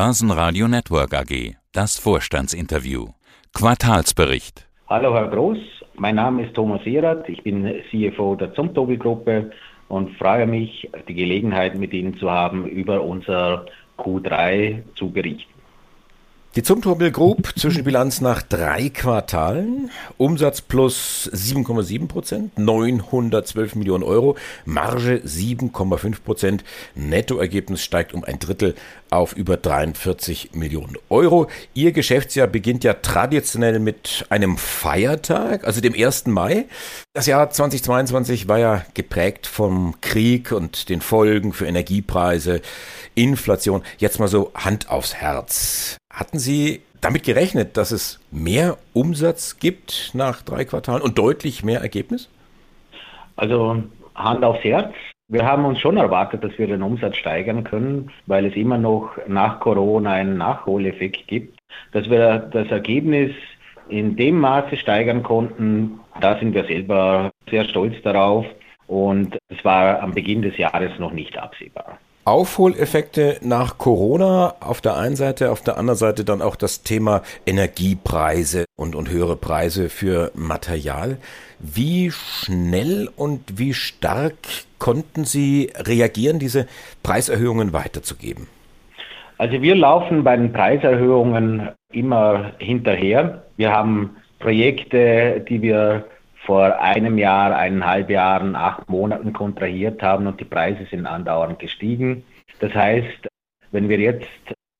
Börsenradio Network AG. Das Vorstandsinterview. Quartalsbericht. Hallo Herr Groß, mein Name ist Thomas Erath, ich bin CFO der Zumtobel Gruppe und freue mich, die Gelegenheit mit Ihnen zu haben, über unser Q3 zu berichten. Die Zumtobel Group Zwischenbilanz nach drei Quartalen. Umsatz plus 7,7 Prozent, 912 Millionen Euro. Marge 7,5 Prozent. Nettoergebnis steigt um ein Drittel auf über 43 Millionen Euro. Ihr Geschäftsjahr beginnt ja traditionell mit einem Feiertag, also dem 1. Mai. Das Jahr 2022 war ja geprägt vom Krieg und den Folgen für Energiepreise, Inflation. Jetzt mal so Hand aufs Herz. Hatten Sie damit gerechnet, dass es mehr Umsatz gibt nach drei Quartalen und deutlich mehr Ergebnis? Also Hand aufs Herz. Wir haben uns schon erwartet, dass wir den Umsatz steigern können, weil es immer noch nach Corona einen Nachholeffekt gibt. Dass wir das Ergebnis in dem Maße steigern konnten, da sind wir selber sehr stolz darauf. Und es war am Beginn des Jahres noch nicht absehbar. Aufholeffekte nach Corona auf der einen Seite, auf der anderen Seite dann auch das Thema Energiepreise und, und höhere Preise für Material. Wie schnell und wie stark konnten Sie reagieren, diese Preiserhöhungen weiterzugeben? Also wir laufen bei den Preiserhöhungen immer hinterher. Wir haben Projekte, die wir vor einem Jahr, eineinhalb Jahren, acht Monaten kontrahiert haben und die Preise sind andauernd gestiegen. Das heißt, wenn wir jetzt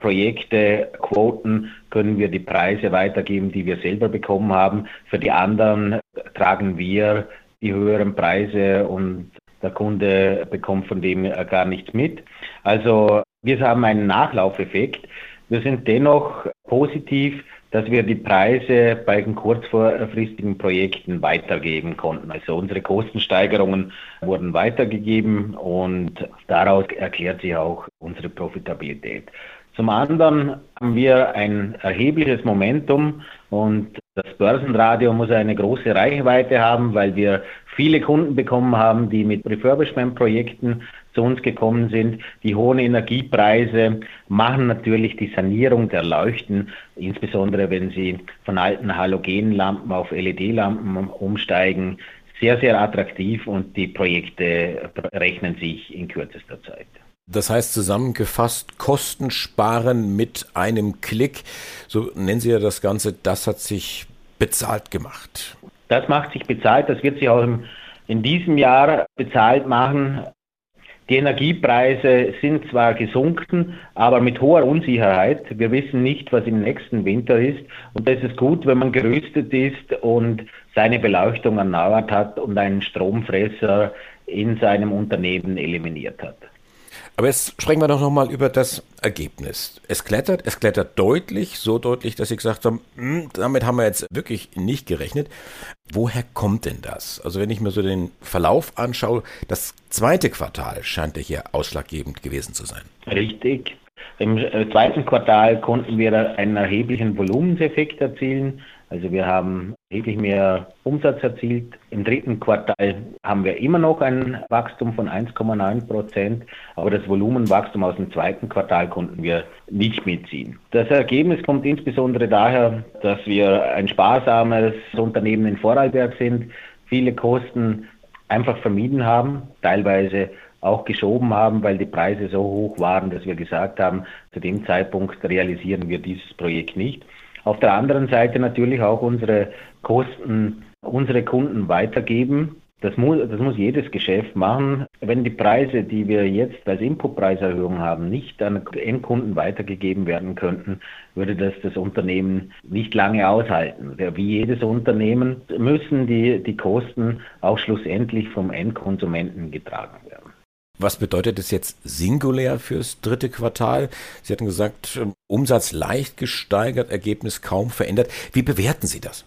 Projekte quoten, können wir die Preise weitergeben, die wir selber bekommen haben. Für die anderen tragen wir die höheren Preise und der Kunde bekommt von dem gar nichts mit. Also wir haben einen Nachlaufeffekt. Wir sind dennoch positiv, dass wir die Preise bei den kurzfristigen Projekten weitergeben konnten. Also unsere Kostensteigerungen wurden weitergegeben und daraus erklärt sich auch unsere Profitabilität. Zum anderen haben wir ein erhebliches Momentum und das Börsenradio muss eine große Reichweite haben, weil wir viele Kunden bekommen haben, die mit Refurbishment-Projekten zu uns gekommen sind. Die hohen Energiepreise machen natürlich die Sanierung der Leuchten, insbesondere wenn sie von alten Halogenlampen auf LED-Lampen umsteigen, sehr, sehr attraktiv und die Projekte rechnen sich in kürzester Zeit. Das heißt zusammengefasst, Kosten sparen mit einem Klick. So nennen Sie ja das Ganze, das hat sich bezahlt gemacht. Das macht sich bezahlt, das wird sich auch im, in diesem Jahr bezahlt machen. Die Energiepreise sind zwar gesunken, aber mit hoher Unsicherheit. Wir wissen nicht, was im nächsten Winter ist. Und da ist es gut, wenn man gerüstet ist und seine Beleuchtung erneuert hat und einen Stromfresser in seinem Unternehmen eliminiert hat. Aber jetzt sprechen wir doch nochmal über das Ergebnis. Es klettert, es klettert deutlich, so deutlich, dass Sie gesagt haben, hm, damit haben wir jetzt wirklich nicht gerechnet. Woher kommt denn das? Also wenn ich mir so den Verlauf anschaue, das zweite Quartal scheint ja hier ausschlaggebend gewesen zu sein. Richtig. Im äh, zweiten Quartal konnten wir einen erheblichen Volumenseffekt erzielen. Also wir haben erheblich mehr Umsatz erzielt. Im dritten Quartal haben wir immer noch ein Wachstum von 1,9 Prozent, aber das Volumenwachstum aus dem zweiten Quartal konnten wir nicht mitziehen. Das Ergebnis kommt insbesondere daher, dass wir ein sparsames Unternehmen in Vorarlberg sind, viele Kosten einfach vermieden haben, teilweise auch geschoben haben, weil die Preise so hoch waren, dass wir gesagt haben, zu dem Zeitpunkt realisieren wir dieses Projekt nicht. Auf der anderen Seite natürlich auch unsere Kosten unsere Kunden weitergeben. Das muss, das muss jedes Geschäft machen. Wenn die Preise, die wir jetzt als Inputpreiserhöhung haben, nicht an Endkunden weitergegeben werden könnten, würde das das Unternehmen nicht lange aushalten. Wie jedes Unternehmen müssen die, die Kosten auch schlussendlich vom Endkonsumenten getragen werden. Was bedeutet es jetzt singulär fürs dritte Quartal? Sie hatten gesagt, Umsatz leicht gesteigert, Ergebnis kaum verändert. Wie bewerten Sie das?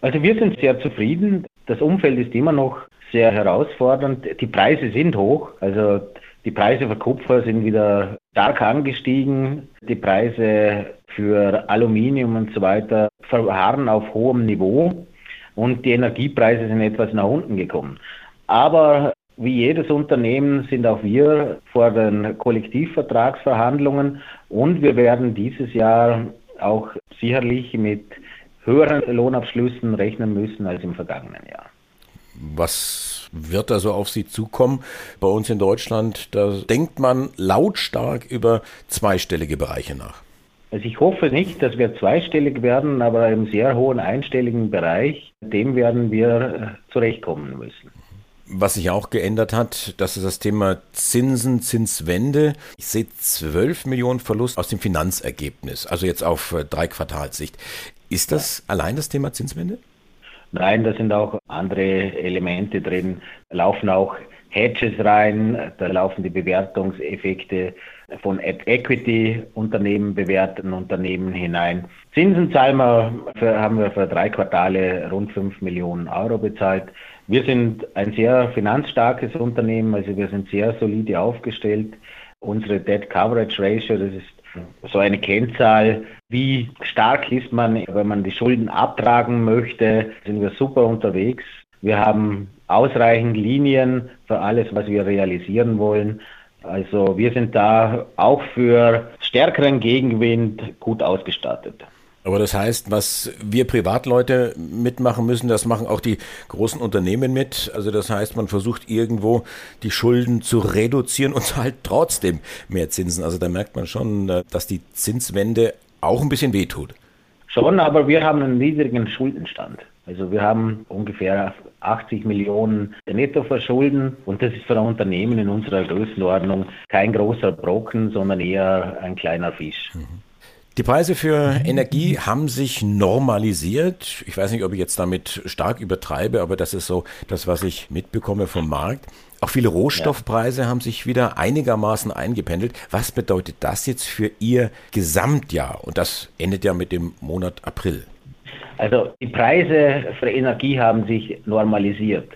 Also wir sind sehr zufrieden. Das Umfeld ist immer noch sehr herausfordernd. Die Preise sind hoch. Also die Preise für Kupfer sind wieder stark angestiegen. Die Preise für Aluminium und so weiter verharren auf hohem Niveau. Und die Energiepreise sind etwas nach unten gekommen. Aber wie jedes Unternehmen sind auch wir vor den Kollektivvertragsverhandlungen und wir werden dieses Jahr auch sicherlich mit höheren Lohnabschlüssen rechnen müssen als im vergangenen Jahr. Was wird da so auf Sie zukommen? Bei uns in Deutschland, da denkt man lautstark über zweistellige Bereiche nach. Also ich hoffe nicht, dass wir zweistellig werden, aber im sehr hohen einstelligen Bereich, dem werden wir äh, zurechtkommen müssen. Was sich auch geändert hat, das ist das Thema Zinsen, Zinswende. Ich sehe 12 Millionen Verlust aus dem Finanzergebnis, also jetzt auf äh, drei Quartalssicht. Ist das allein das Thema Zinswende? Nein, da sind auch andere Elemente drin, laufen auch Hedges rein, da laufen die Bewertungseffekte von Equity-Unternehmen, bewerteten Unternehmen hinein. Zinsen zahlen wir haben wir für drei Quartale rund 5 Millionen Euro bezahlt. Wir sind ein sehr finanzstarkes Unternehmen, also wir sind sehr solide aufgestellt. Unsere Debt Coverage Ratio, das ist so eine Kennzahl, wie stark ist man, wenn man die Schulden abtragen möchte, sind wir super unterwegs. Wir haben ausreichend Linien für alles, was wir realisieren wollen. Also wir sind da auch für stärkeren Gegenwind gut ausgestattet. Aber das heißt, was wir Privatleute mitmachen müssen, das machen auch die großen Unternehmen mit. Also das heißt, man versucht irgendwo die Schulden zu reduzieren und zahlt trotzdem mehr Zinsen. Also da merkt man schon, dass die Zinswende auch ein bisschen wehtut. Schon, aber wir haben einen niedrigen Schuldenstand. Also wir haben ungefähr 80 Millionen netto verschulden und das ist für ein Unternehmen in unserer Größenordnung kein großer Brocken, sondern eher ein kleiner Fisch. Mhm. Die Preise für Energie haben sich normalisiert. Ich weiß nicht, ob ich jetzt damit stark übertreibe, aber das ist so das, was ich mitbekomme vom Markt. Auch viele Rohstoffpreise ja. haben sich wieder einigermaßen eingependelt. Was bedeutet das jetzt für Ihr Gesamtjahr? Und das endet ja mit dem Monat April. Also die Preise für Energie haben sich normalisiert.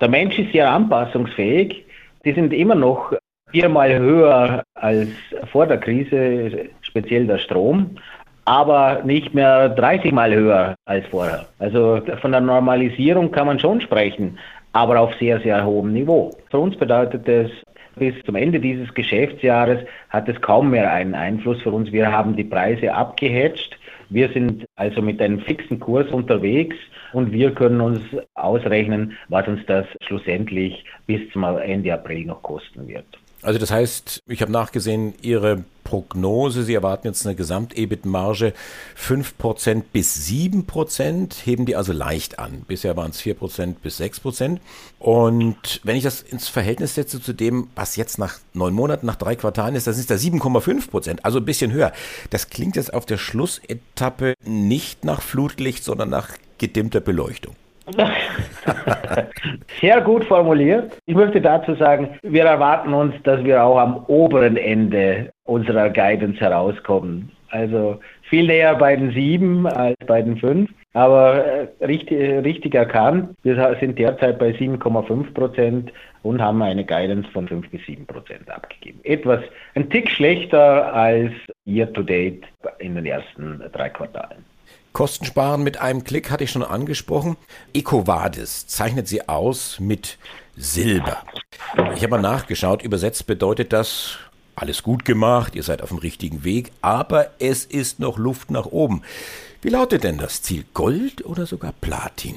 Der Mensch ist sehr anpassungsfähig. Die sind immer noch viermal höher als vor der Krise, speziell der Strom, aber nicht mehr 30 Mal höher als vorher. Also von der Normalisierung kann man schon sprechen, aber auf sehr, sehr hohem Niveau. Für uns bedeutet es, bis zum Ende dieses Geschäftsjahres hat es kaum mehr einen Einfluss für uns. Wir haben die Preise abgehatcht wir sind also mit einem fixen Kurs unterwegs und wir können uns ausrechnen, was uns das schlussendlich bis zum Ende April noch kosten wird. Also das heißt, ich habe nachgesehen, Ihre Prognose, Sie erwarten jetzt eine Gesamt-EBIT-Marge 5% bis 7%, heben die also leicht an. Bisher waren es 4% bis 6%. Und wenn ich das ins Verhältnis setze zu dem, was jetzt nach neun Monaten, nach drei Quartalen ist, das ist da 7,5%, also ein bisschen höher. Das klingt jetzt auf der Schlussetappe nicht nach Flutlicht, sondern nach gedimmter Beleuchtung. Sehr gut formuliert. Ich möchte dazu sagen, wir erwarten uns, dass wir auch am oberen Ende unserer Guidance herauskommen. Also viel näher bei den sieben als bei den fünf. Aber äh, richtig, richtig erkannt, wir sind derzeit bei 7,5 Prozent und haben eine Guidance von 5 bis 7 Prozent abgegeben. Etwas ein Tick schlechter als year to date in den ersten drei Quartalen. Kostensparen mit einem Klick hatte ich schon angesprochen. EcoVadis zeichnet sie aus mit Silber. Ich habe mal nachgeschaut, übersetzt bedeutet das alles gut gemacht, ihr seid auf dem richtigen Weg, aber es ist noch Luft nach oben. Wie lautet denn das Ziel? Gold oder sogar Platin?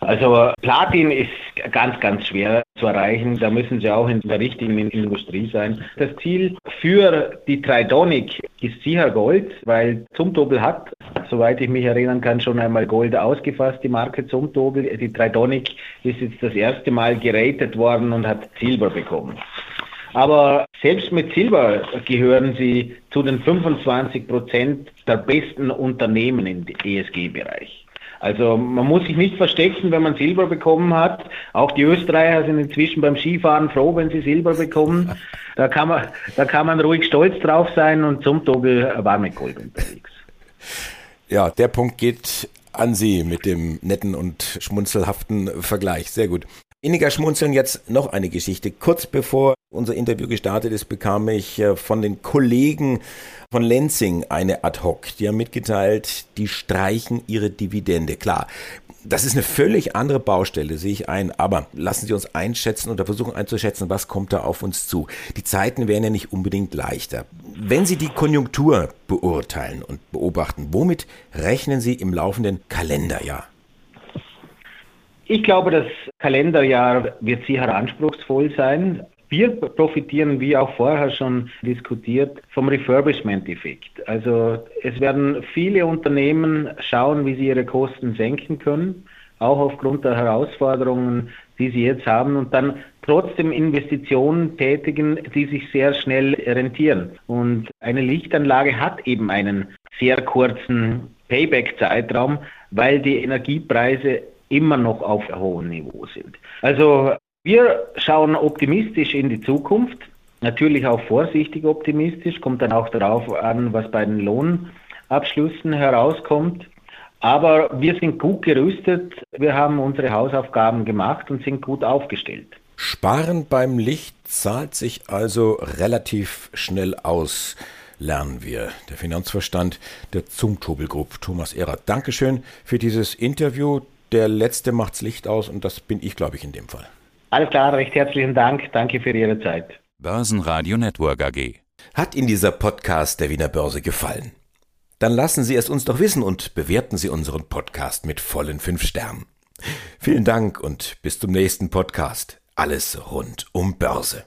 Also Platin ist ganz, ganz schwer zu erreichen. Da müssen Sie auch in der richtigen Industrie sein. Das Ziel für die Tridonic ist sicher Gold, weil Zumtobel hat, soweit ich mich erinnern kann, schon einmal Gold ausgefasst, die Marke Zumtobel. Die Tridonic ist jetzt das erste Mal geratet worden und hat Silber bekommen. Aber selbst mit Silber gehören sie zu den 25 Prozent der besten Unternehmen im ESG-Bereich. Also man muss sich nicht verstecken, wenn man Silber bekommen hat. Auch die Österreicher sind inzwischen beim Skifahren froh, wenn sie Silber bekommen. Da kann man, da kann man ruhig stolz drauf sein und zum Togel war mit Gold unterwegs. Ja, der Punkt geht an Sie mit dem netten und schmunzelhaften Vergleich. Sehr gut. Inniger schmunzeln jetzt noch eine Geschichte. Kurz bevor unser Interview gestartet ist, bekam ich äh, von den Kollegen von Lenzing eine Ad hoc. Die haben mitgeteilt, die streichen ihre Dividende. Klar, Das ist eine völlig andere Baustelle, sehe ich ein. Aber lassen Sie uns einschätzen oder versuchen einzuschätzen, was kommt da auf uns zu. Die Zeiten werden ja nicht unbedingt leichter. Wenn Sie die Konjunktur beurteilen und beobachten, womit rechnen Sie im laufenden Kalenderjahr? Ich glaube, das Kalenderjahr wird sicher anspruchsvoll sein. Wir profitieren, wie auch vorher schon diskutiert, vom Refurbishment-Effekt. Also es werden viele Unternehmen schauen, wie sie ihre Kosten senken können, auch aufgrund der Herausforderungen, die sie jetzt haben und dann trotzdem Investitionen tätigen, die sich sehr schnell rentieren. Und eine Lichtanlage hat eben einen sehr kurzen Payback-Zeitraum, weil die Energiepreise immer noch auf hohem Niveau sind. Also wir schauen optimistisch in die Zukunft, natürlich auch vorsichtig optimistisch, kommt dann auch darauf an, was bei den Lohnabschlüssen herauskommt. Aber wir sind gut gerüstet, wir haben unsere Hausaufgaben gemacht und sind gut aufgestellt. Sparen beim Licht zahlt sich also relativ schnell aus, lernen wir. Der Finanzverstand der Zumtobel Thomas Ehrer. Dankeschön für dieses Interview. Der letzte macht's Licht aus und das bin ich, glaube ich, in dem Fall. Alles klar, recht herzlichen Dank. Danke für Ihre Zeit. Börsenradio Network AG. Hat Ihnen dieser Podcast der Wiener Börse gefallen? Dann lassen Sie es uns doch wissen und bewerten Sie unseren Podcast mit vollen fünf Sternen. Vielen Dank und bis zum nächsten Podcast. Alles rund um Börse.